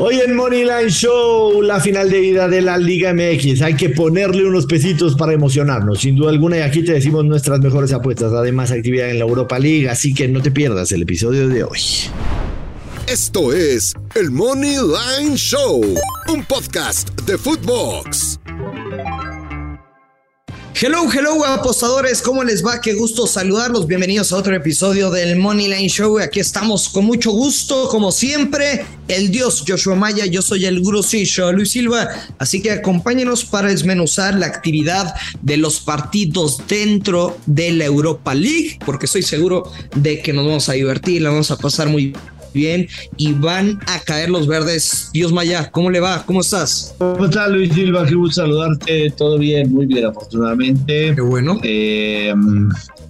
Hoy en Moneyline Show, la final de ida de la Liga MX. Hay que ponerle unos pesitos para emocionarnos. Sin duda alguna, y aquí te decimos nuestras mejores apuestas. Además, actividad en la Europa League. Así que no te pierdas el episodio de hoy. Esto es el Money Line Show, un podcast de Footbox. Hello, hello, apostadores, ¿cómo les va? Qué gusto saludarlos. Bienvenidos a otro episodio del Money Line Show. Aquí estamos con mucho gusto, como siempre, el dios Joshua Maya. Yo soy el grusillo Luis Silva. Así que acompáñenos para desmenuzar la actividad de los partidos dentro de la Europa League, porque estoy seguro de que nos vamos a divertir, la vamos a pasar muy bien y van a caer los verdes. Dios Maya, ¿cómo le va? ¿Cómo estás? ¿Cómo estás, Luis Silva? Qué gusto saludarte. Todo bien, muy bien, afortunadamente. Qué bueno. Eh,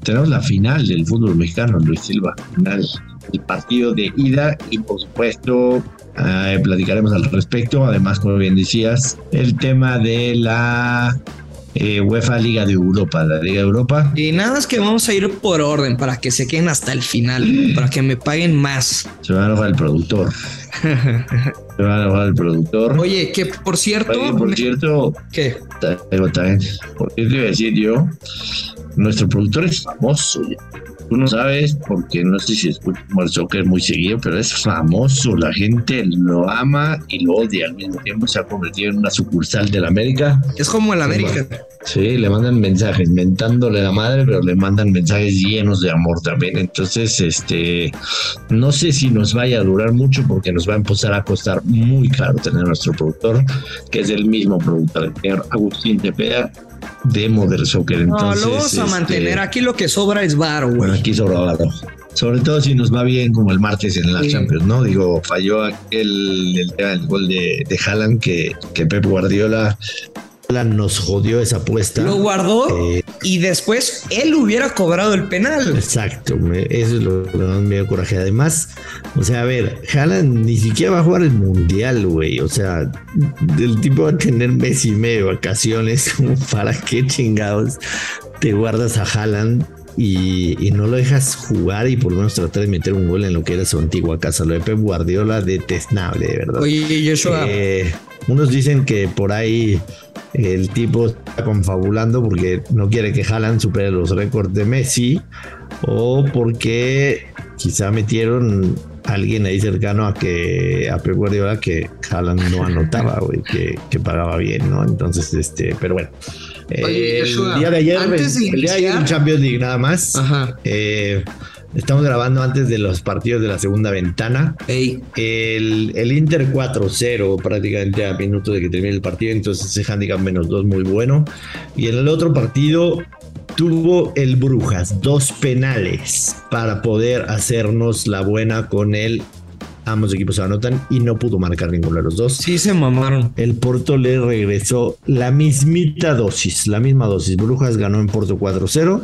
tenemos la final del fútbol mexicano, Luis Silva. Final, el partido de ida y, por supuesto, eh, platicaremos al respecto. Además, como bien decías, el tema de la eh, UEFA Liga de Europa, la Liga de Europa. Y nada es que vamos a ir por orden para que se queden hasta el final, para que me paguen más. Se va a enojar el productor. se va a enojar el productor. Oye, que por cierto. Oye, por cierto. ¿Qué? También, por te iba a decir yo, nuestro productor es famoso. Tú no sabes, porque no sé si escucho el soccer muy seguido, pero es famoso. La gente lo ama y lo odia al mismo tiempo. Se ha convertido en una sucursal del América. Es como el América. Sí, le mandan mensajes, mentándole a la madre, pero le mandan mensajes llenos de amor también. Entonces, este, no sé si nos vaya a durar mucho porque nos va a empezar a costar muy caro tener nuestro productor, que es el mismo productor, el señor Agustín Tepea, de Modern Soccer. Entonces, no, lo vamos a mantener. Este, aquí lo que sobra es varo, Bueno, aquí sobra varo. Sobre todo si nos va bien como el martes en la Champions, ¿no? Digo, falló aquel el, el gol de, de Haaland que, que Pep Guardiola nos jodió esa apuesta. Lo guardó eh, y después él hubiera cobrado el penal. Exacto, eso es lo que me dio coraje. Además, o sea, a ver, Haaland ni siquiera va a jugar el mundial, güey. O sea, el tipo va a tener mes y medio de vacaciones. ¿Para qué chingados te guardas a Haaland y, no lo dejas jugar y por lo menos tratar de meter un gol en lo que era su antigua casa. Lo de Pep Guardiola, detestable, de verdad. Oye, Joshua. Eh, unos dicen que por ahí el tipo está confabulando porque no quiere que Haaland supere los récords de Messi o porque quizá metieron a alguien ahí cercano a que a Pep Guardiola que Haaland no anotaba, güey, que, que, pagaba bien, ¿no? Entonces, este, pero bueno. el día de ayer, el día de ayer en Champions League nada más. Ajá. Eh, Estamos grabando antes de los partidos de la segunda ventana. El, el, Inter 4-0 prácticamente a minutos de que termine el partido, entonces ese handicap menos 2 muy bueno. Y en el otro partido tuvo el Brujas dos penales para poder hacernos la buena con él. Ambos equipos se anotan y no pudo marcar ninguno de los dos. Sí, se mamaron. El Porto le regresó la mismita dosis, la misma dosis. Brujas ganó en Porto 4-0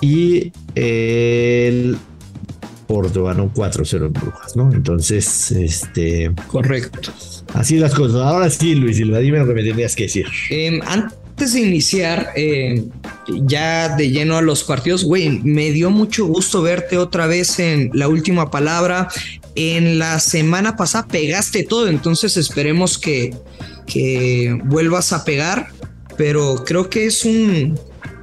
y el Porto ganó 4-0 en Brujas, ¿no? Entonces, este. Correcto. Así las cosas. Ahora sí, Luis Silva, dime lo que me tenías que decir. Em, antes de iniciar eh, ya de lleno a los partidos, güey, me dio mucho gusto verte otra vez en la última palabra. En la semana pasada pegaste todo, entonces esperemos que, que vuelvas a pegar. Pero creo que es un,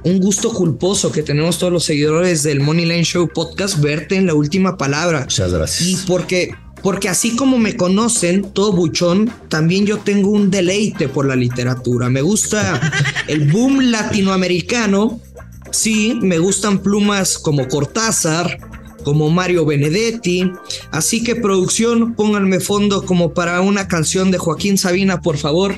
un gusto culposo que tenemos todos los seguidores del Money Line Show podcast verte en la última palabra. Muchas gracias. Y porque porque así como me conocen, todo buchón, también yo tengo un deleite por la literatura. Me gusta el boom latinoamericano. Sí, me gustan plumas como Cortázar, como Mario Benedetti. Así que producción, pónganme fondo como para una canción de Joaquín Sabina, por favor,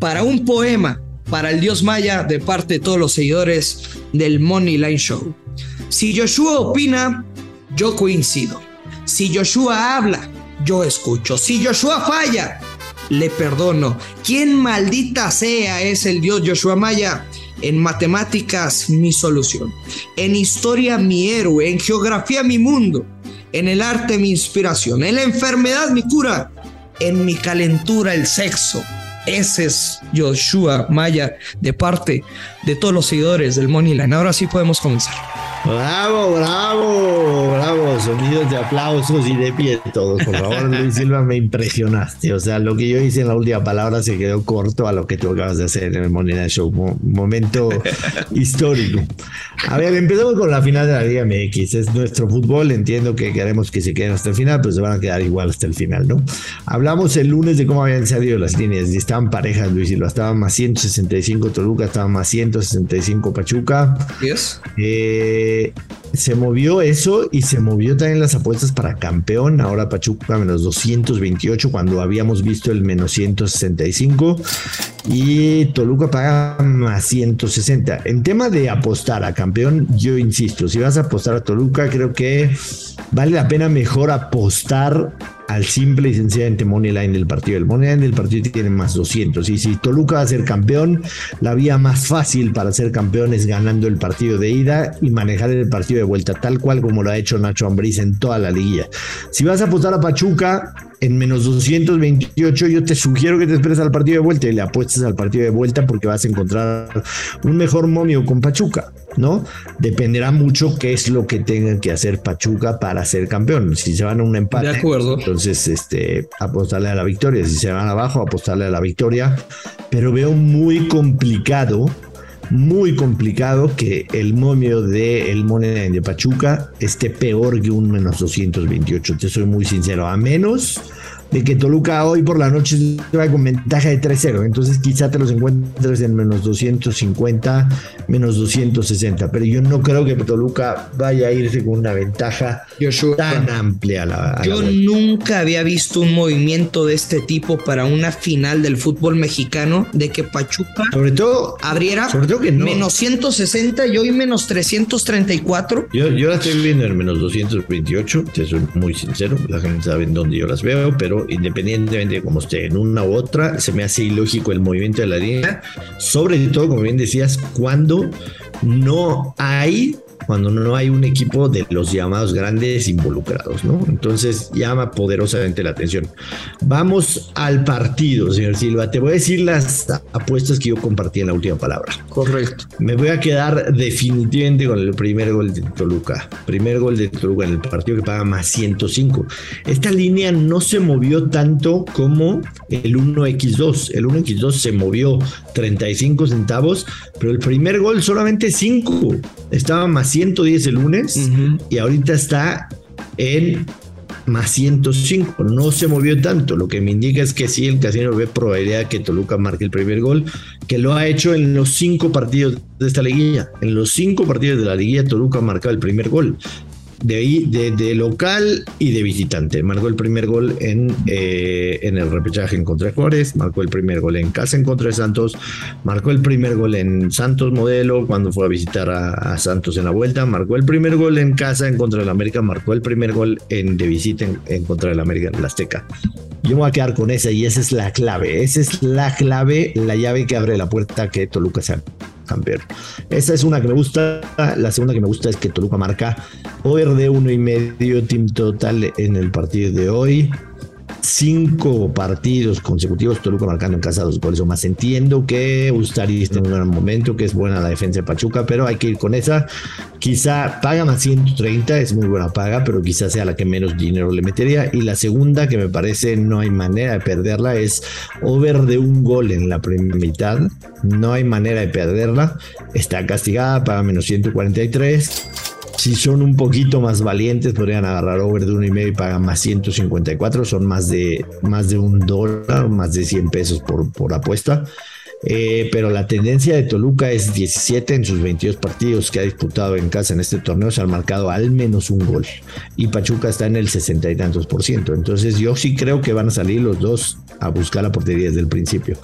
para un poema para el dios maya de parte de todos los seguidores del Money Line Show. Si Joshua opina, yo coincido. Si Joshua habla, yo escucho. Si Joshua falla, le perdono. ¿Quién maldita sea es el dios Joshua Maya? En matemáticas, mi solución. En historia, mi héroe. En geografía, mi mundo. En el arte, mi inspiración. En la enfermedad, mi cura. En mi calentura, el sexo ese es Joshua Maya de parte de todos los seguidores del Moneyline. Ahora sí podemos comenzar. Bravo, bravo, bravo. Sonidos de aplausos y de pie todos. Por favor, Luis Silva, me impresionaste. O sea, lo que yo hice en la última palabra se quedó corto a lo que tú acabas de hacer en el Money Show. momento histórico. A ver, empezamos con la final de la Liga MX. Es nuestro fútbol. Entiendo que queremos que se queden hasta el final, pero se van a quedar igual hasta el final, ¿no? Hablamos el lunes de cómo habían salido las líneas y estaban parejas, Luis Silva. Estaban más 165 Toluca, estaban más 165 Pachuca. Yes. Eh se movió eso y se movió también las apuestas para campeón. Ahora Pachuca menos 228 cuando habíamos visto el menos 165 y Toluca paga más 160. En tema de apostar a campeón, yo insisto, si vas a apostar a Toluca, creo que vale la pena mejor apostar al simple y sencillamente money line del partido. El money line del partido tiene más 200. Y si Toluca va a ser campeón, la vía más fácil para ser campeón es ganando el partido de ida y manejar el partido de vuelta, tal cual como lo ha hecho Nacho Ambriz en toda la liguilla. Si vas a apostar a Pachuca, en menos 228, yo te sugiero que te esperes al partido de vuelta y le apuestes al partido de vuelta porque vas a encontrar un mejor momio con Pachuca, ¿no? Dependerá mucho qué es lo que tengan que hacer Pachuca para ser campeón. Si se van a un empate, de acuerdo. entonces este, apostarle a la victoria. Si se van abajo, apostarle a la victoria. Pero veo muy complicado muy complicado que el momio de el Moneda de Pachuca esté peor que un menos 228. Te soy muy sincero. A menos de que Toluca hoy por la noche va con ventaja de 3-0. Entonces quizá te los encuentres en menos 250, menos 260. Pero yo no creo que Toluca vaya a irse con una ventaja tan amplia. la, yo nunca había visto un movimiento de este tipo para una final del fútbol mexicano de que Pachuca sobre todo, abriera sobre todo que no. menos 160 y hoy menos 334. Yo, yo la estoy viendo en menos 228. Te soy muy sincero. La gente sabe en dónde yo las veo, pero independientemente de cómo esté en una u otra, se me hace ilógico el movimiento de la línea, sobre todo, como bien decías, cuando no hay cuando no hay un equipo de los llamados grandes involucrados, ¿no? Entonces llama poderosamente la atención. Vamos al partido, señor Silva. Te voy a decir las apuestas que yo compartí en la última palabra. Correcto. Me voy a quedar definitivamente con el primer gol de Toluca. Primer gol de Toluca en el partido que paga más 105. Esta línea no se movió tanto como el 1x2. El 1x2 se movió 35 centavos, pero el primer gol solamente 5. Estaba más 110 el lunes y ahorita está en más 105. No se movió tanto. Lo que me indica es que sí, el casino ve probabilidad que Toluca marque el primer gol, que lo ha hecho en los cinco partidos de esta liguilla. En los cinco partidos de la liguilla, Toluca ha marcado el primer gol de, de, local y de visitante. Marcó el primer gol en, eh, en el repechaje en contra de Juárez, marcó el primer gol en casa en contra de Santos, marcó el primer gol en Santos Modelo cuando fue a visitar a, Santos en la vuelta, marcó el primer gol en casa en contra del América, marcó el primer gol en, de visita en, contra del América en la Azteca. Yo me voy a quedar con esa y esa es la clave, esa es la clave, la llave que abre la puerta que Toluca sea campeón. Esa es una que me gusta. La segunda que me gusta es que Toluca marca over de uno y medio team total en el partido de hoy cinco partidos consecutivos Toluca marcando en casa dos goles más. Entiendo que Ustari está en un gran momento, que es buena la defensa de Pachuca, pero hay que ir con esa. Quizá paga más 130, es muy buena paga, pero quizá sea la que menos dinero le metería. Y la segunda, que me parece no hay manera de perderla, es over de un gol en la primera mitad. No hay manera de perderla. Está castigada, paga menos 143 si son un poquito más valientes, podrían agarrar over de uno y medio y pagan más 154. Son más de, más de un dólar, más de 100 pesos por, por apuesta. Eh, pero la tendencia de Toluca es 17 en sus 22 partidos que ha disputado en casa en este torneo, se han marcado al menos un gol. Y Pachuca está en el 60 y tantos por ciento. Entonces yo sí creo que van a salir los dos a buscar la portería desde el principio.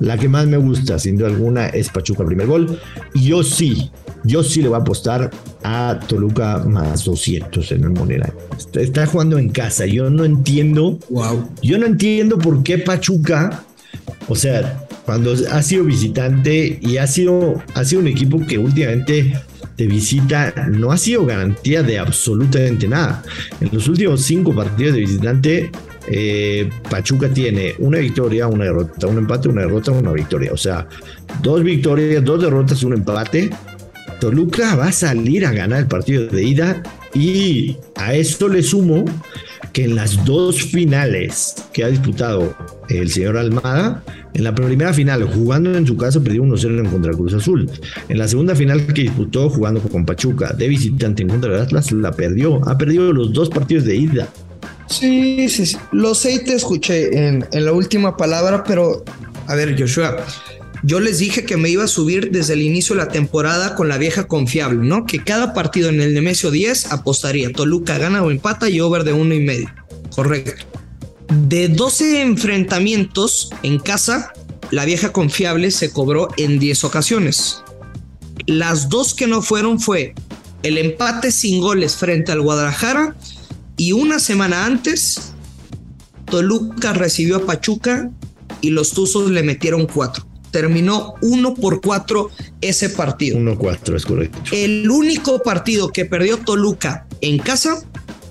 La que más me gusta, sin duda alguna, es Pachuca primer gol. Y yo sí, yo sí le voy a apostar a Toluca más 200 en el Monera. Está, jugando en casa. Yo no entiendo. Wow. Yo no entiendo por qué Pachuca, o sea, cuando ha sido visitante y ha sido, ha sido un equipo que últimamente de visita no ha sido garantía de absolutamente nada. En los últimos cinco partidos de visitante eh, Pachuca tiene una victoria, una derrota, un empate, una derrota, una victoria. O sea, dos victorias, dos derrotas, un empate. Toluca va a salir a ganar el partido de ida y a esto le sumo que en las dos finales que ha disputado el señor Almada, en la primera final jugando en su casa perdió 1-0 en contra Cruz Azul. En la segunda final que disputó jugando con Pachuca de visitante en contra de Atlas la perdió. Ha perdido los dos partidos de ida. Sí, sí, sí. Lo sé y te escuché en, en la última palabra, pero a ver, Joshua, yo les dije que me iba a subir desde el inicio de la temporada con la vieja confiable, ¿no? Que cada partido en el Nemesio 10 apostaría Toluca gana o empata y over de uno y medio. Correcto. De 12 enfrentamientos en casa, la vieja confiable se cobró en 10 ocasiones. Las dos que no fueron fue el empate sin goles frente al Guadalajara y una semana antes Toluca recibió a Pachuca y los Tuzos le metieron cuatro terminó 1 por 4 ese partido. 1-4 es correcto. El único partido que perdió Toluca en casa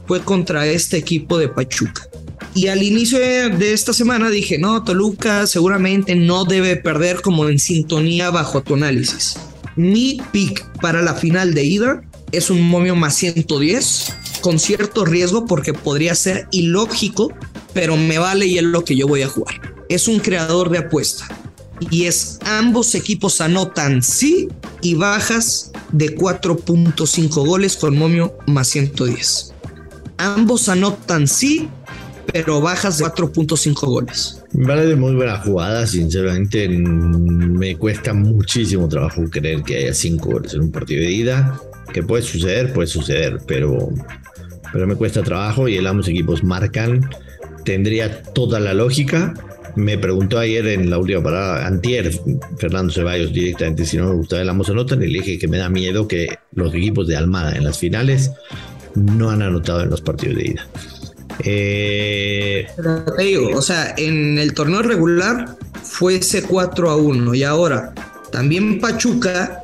fue contra este equipo de Pachuca. Y al inicio de esta semana dije, no, Toluca seguramente no debe perder como en sintonía bajo tu análisis. Mi pick para la final de ida es un momio más 110, con cierto riesgo porque podría ser ilógico, pero me vale y es lo que yo voy a jugar. Es un creador de apuesta y es ambos equipos anotan sí y bajas de 4.5 goles con momio más 110. Ambos anotan sí, pero bajas de 4.5 goles. Vale de muy buena jugada, sinceramente me cuesta muchísimo trabajo creer que haya 5 goles en un partido de ida. Que puede suceder, puede suceder, pero, pero me cuesta trabajo y el ambos equipos marcan. Tendría toda la lógica me preguntó ayer en la última parada, antier, Fernando Ceballos directamente si no me gustaba el Amos anotan y le dije que me da miedo que los equipos de Almada en las finales no han anotado en los partidos de ida. Eh, te digo, o sea, en el torneo regular fue ese 4 a 1 y ahora también Pachuca,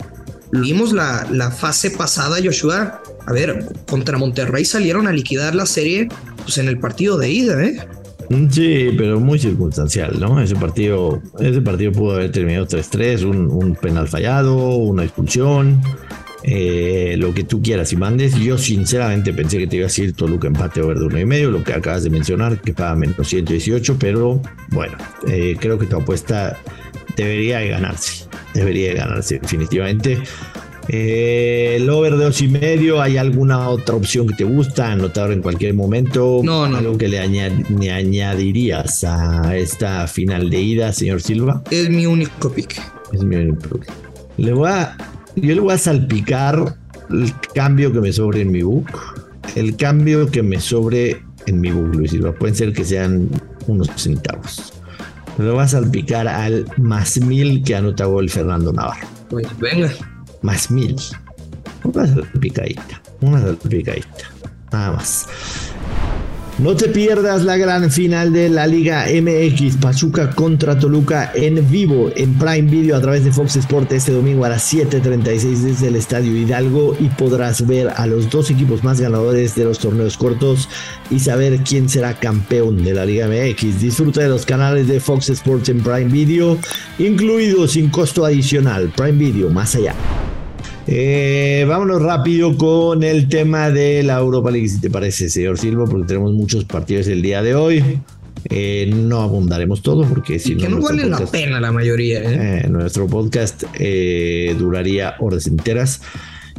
vimos la, la fase pasada, Joshua, a ver, contra Monterrey salieron a liquidar la serie pues en el partido de ida, ¿eh? Sí, pero muy circunstancial, ¿no? Ese partido, ese partido pudo haber terminado 3-3, un, penal fallado, una expulsión, eh, lo que tú quieras y mandes. Yo sinceramente pensé que te iba a decir Toluca empate over de uno y medio, lo que acabas de mencionar, que paga menos 118, pero bueno, eh, creo que tu apuesta debería de ganarse, debería de ganarse definitivamente. Eh, el over de dos y medio, ¿hay alguna otra opción que te gusta? Anotador en cualquier momento. No, no. ¿Algo que le, añadirías a esta final de ida, señor Silva? Es mi único pick. Es mi único pick. Le voy a, yo le voy a salpicar el cambio que me sobre en mi book. El cambio que me sobre en mi book, Luis Silva. Pueden ser que sean unos centavos. Le voy a salpicar al más mil que anota gol Fernando Navarro. Pues venga más mil. Una salpicadita, una salpicadita, nada más. No te pierdas la gran final de la Liga MX Pachuca contra Toluca en vivo en Prime Video a través de Fox Sport este domingo a las 7:36 desde el Estadio Hidalgo y podrás ver a los dos equipos más ganadores de los torneos cortos y saber quién será campeón de la Liga MX. Disfruta de los canales de Fox Sports en Prime Video, incluido sin costo adicional. Prime Video, más allá. Eh, vámonos rápido con el tema de la Europa League, si te parece, señor Silva, porque tenemos muchos partidos el día de hoy. Eh, no abundaremos todo porque si no. no vale la pena la mayoría. ¿eh? nuestro podcast duraría horas enteras.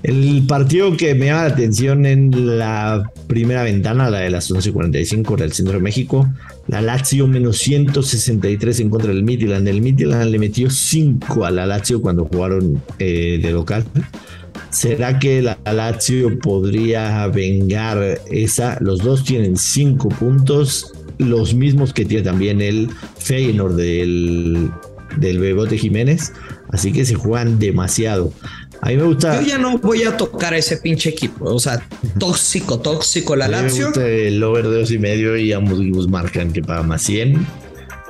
El partido que me llama la atención en la primera ventana, la de las 11:45 del centro de México, la Lazio menos 163 en contra del Midland. El Midland le metió 5 a la Lazio cuando jugaron eh, de local. ¿Será que la Lazio podría vengar esa? Los dos tienen 5 puntos, los mismos que tiene también el Feyenoord del, del Bebote Jiménez. Así que se juegan demasiado. A mí me gusta. Yo ya no voy a tocar a ese pinche equipo. O sea, tóxico, tóxico la Lazio. el over de dos y medio y ambos equipos marcan que paga más 100.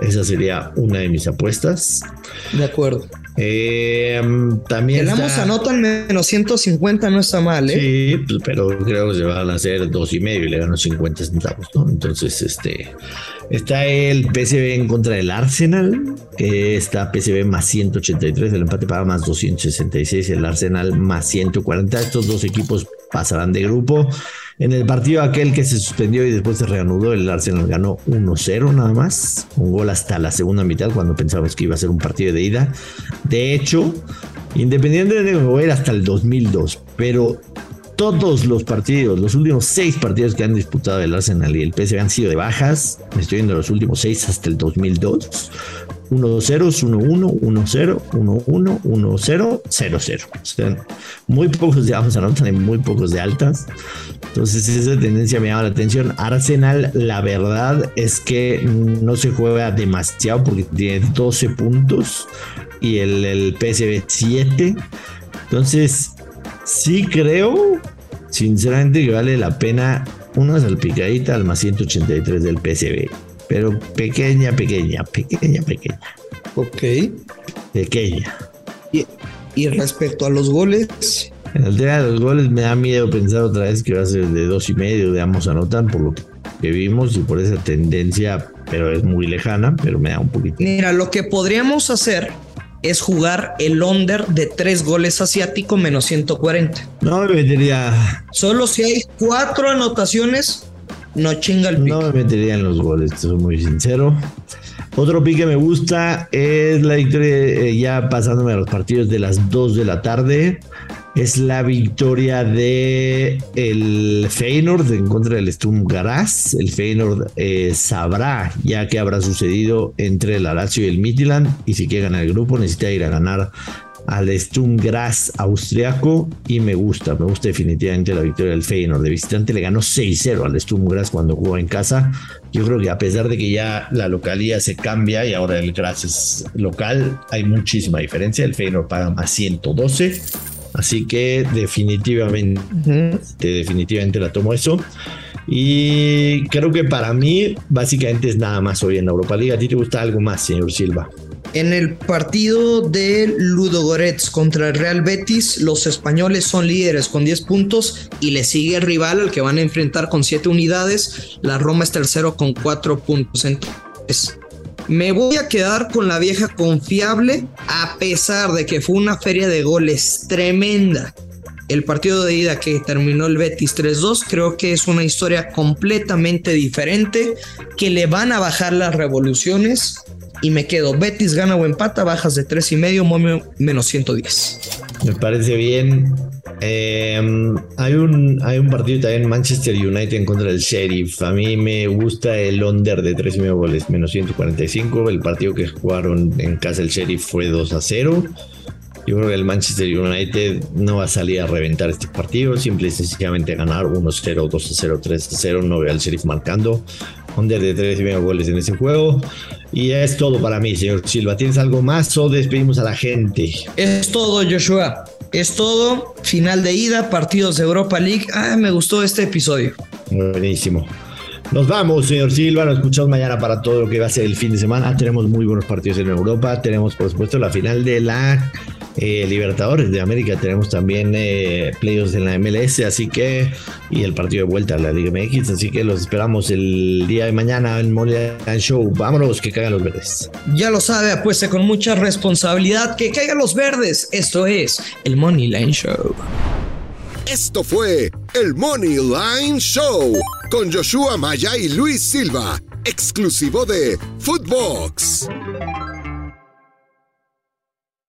Esa sería una de mis apuestas. De acuerdo. Eh, también. El Amos anotan menos 150, no está mal, ¿eh? Sí, pues, pero creo que se van a hacer dos y medio y le ganó 50 centavos, ¿no? Entonces, este. Está el PSV en contra del Arsenal, que está PSV más 183, el empate paga más 266, el Arsenal más 140. Estos dos equipos pasarán de grupo. En el partido aquel que se suspendió y después se reanudó, el Arsenal ganó 1-0 nada más, un gol hasta la segunda mitad cuando pensábamos que iba a ser un partido de ida. De hecho, independientemente de mover hasta el 2002, pero todos los partidos, los últimos seis partidos que han disputado el Arsenal y el PSV han sido de bajas. Me estoy viendo los últimos seis hasta el 2002. 1-0, 1-1, 1-0, 1-1, 1-0, 0-0. O sea, muy pocos de bajos anotan y muy pocos de altas. Entonces esa tendencia me llama la atención. Arsenal, la verdad es que no se juega demasiado porque tiene 12 puntos y el, el PSV 7. Entonces sí creo, sinceramente, que vale la pena una salpicadita al más 183 del PSV. Pero pequeña, pequeña, pequeña, pequeña. Ok. Pequeña. Y, y respecto a los goles. En el tema de los goles me da miedo pensar otra vez que va a ser de dos y medio de ambos anotan por lo que vimos y por esa tendencia, pero es muy lejana, pero me da un poquito. Mira, lo que podríamos hacer es jugar el under de tres goles asiático menos 140. No me metería. Solo si hay cuatro anotaciones, no chinga el. No me metería en los goles, soy muy sincero. Otro pique que me gusta es la victoria, eh, ya pasándome a los partidos de las 2 de la tarde es la victoria de el Feyenoord en contra del Sturm Graz. El Feyenoord eh, sabrá ya qué habrá sucedido entre el Lazio y el Midland y si quiere ganar el grupo necesita ir a ganar al Sturm Graz austriaco y me gusta, me gusta definitivamente la victoria del Feyenoord. De visitante le ganó 6-0 al Sturm Graz cuando jugó en casa. Yo creo que a pesar de que ya la localía se cambia y ahora el Graz es local, hay muchísima diferencia. El Feyenoord paga más 112 Así que definitivamente, definitivamente la tomo eso. Y creo que para mí, básicamente es nada más hoy en la Europa League. ¿A ti te gusta algo más, señor Silva? En el partido de Ludogorets contra el Real Betis, los españoles son líderes con 10 puntos y le sigue el rival al que van a enfrentar con 7 unidades. La Roma es tercero con 4 puntos. Entonces, me voy a quedar con la vieja confiable, a pesar de que fue una feria de goles tremenda. El partido de ida que terminó el Betis 3-2 creo que es una historia completamente diferente, que le van a bajar las revoluciones y me quedo Betis gana o empata, bajas de 3 y medio, menos 110. Me parece bien. Em, hay, un, hay un partido también Manchester United en contra del Sheriff. A mí me gusta el under de 3 y medio goles, menos 145. El partido que jugaron en casa el Sheriff fue 2 a 0. Yo creo que el Manchester United no va a salir a reventar este partido, simple y sencillamente ganar 1-0, 2-0, 3-0. No veo al Sheriff marcando. Under de 3 y medio goles en ese juego. Y es todo para mí, señor Silva. ¿Tienes algo más o despedimos a la gente? Es todo, Joshua. Es todo. Final de ida, partidos de Europa League. Ah, me gustó este episodio. Buenísimo. Nos vamos, señor Silva. Nos escuchamos mañana para todo lo que va a ser el fin de semana. Tenemos muy buenos partidos en Europa. Tenemos, por supuesto, la final de la eh, Libertadores de América. Tenemos también eh, playoffs en la MLS. Así que, y el partido de vuelta a la Liga MX. Así que los esperamos el día de mañana en Moneyline Show. Vámonos, que caigan los verdes. Ya lo sabe, apueste con mucha responsabilidad. Que caigan los verdes. Esto es el Moneyline Show. Esto fue el Money Line Show con Joshua Maya y Luis Silva, exclusivo de Footbox.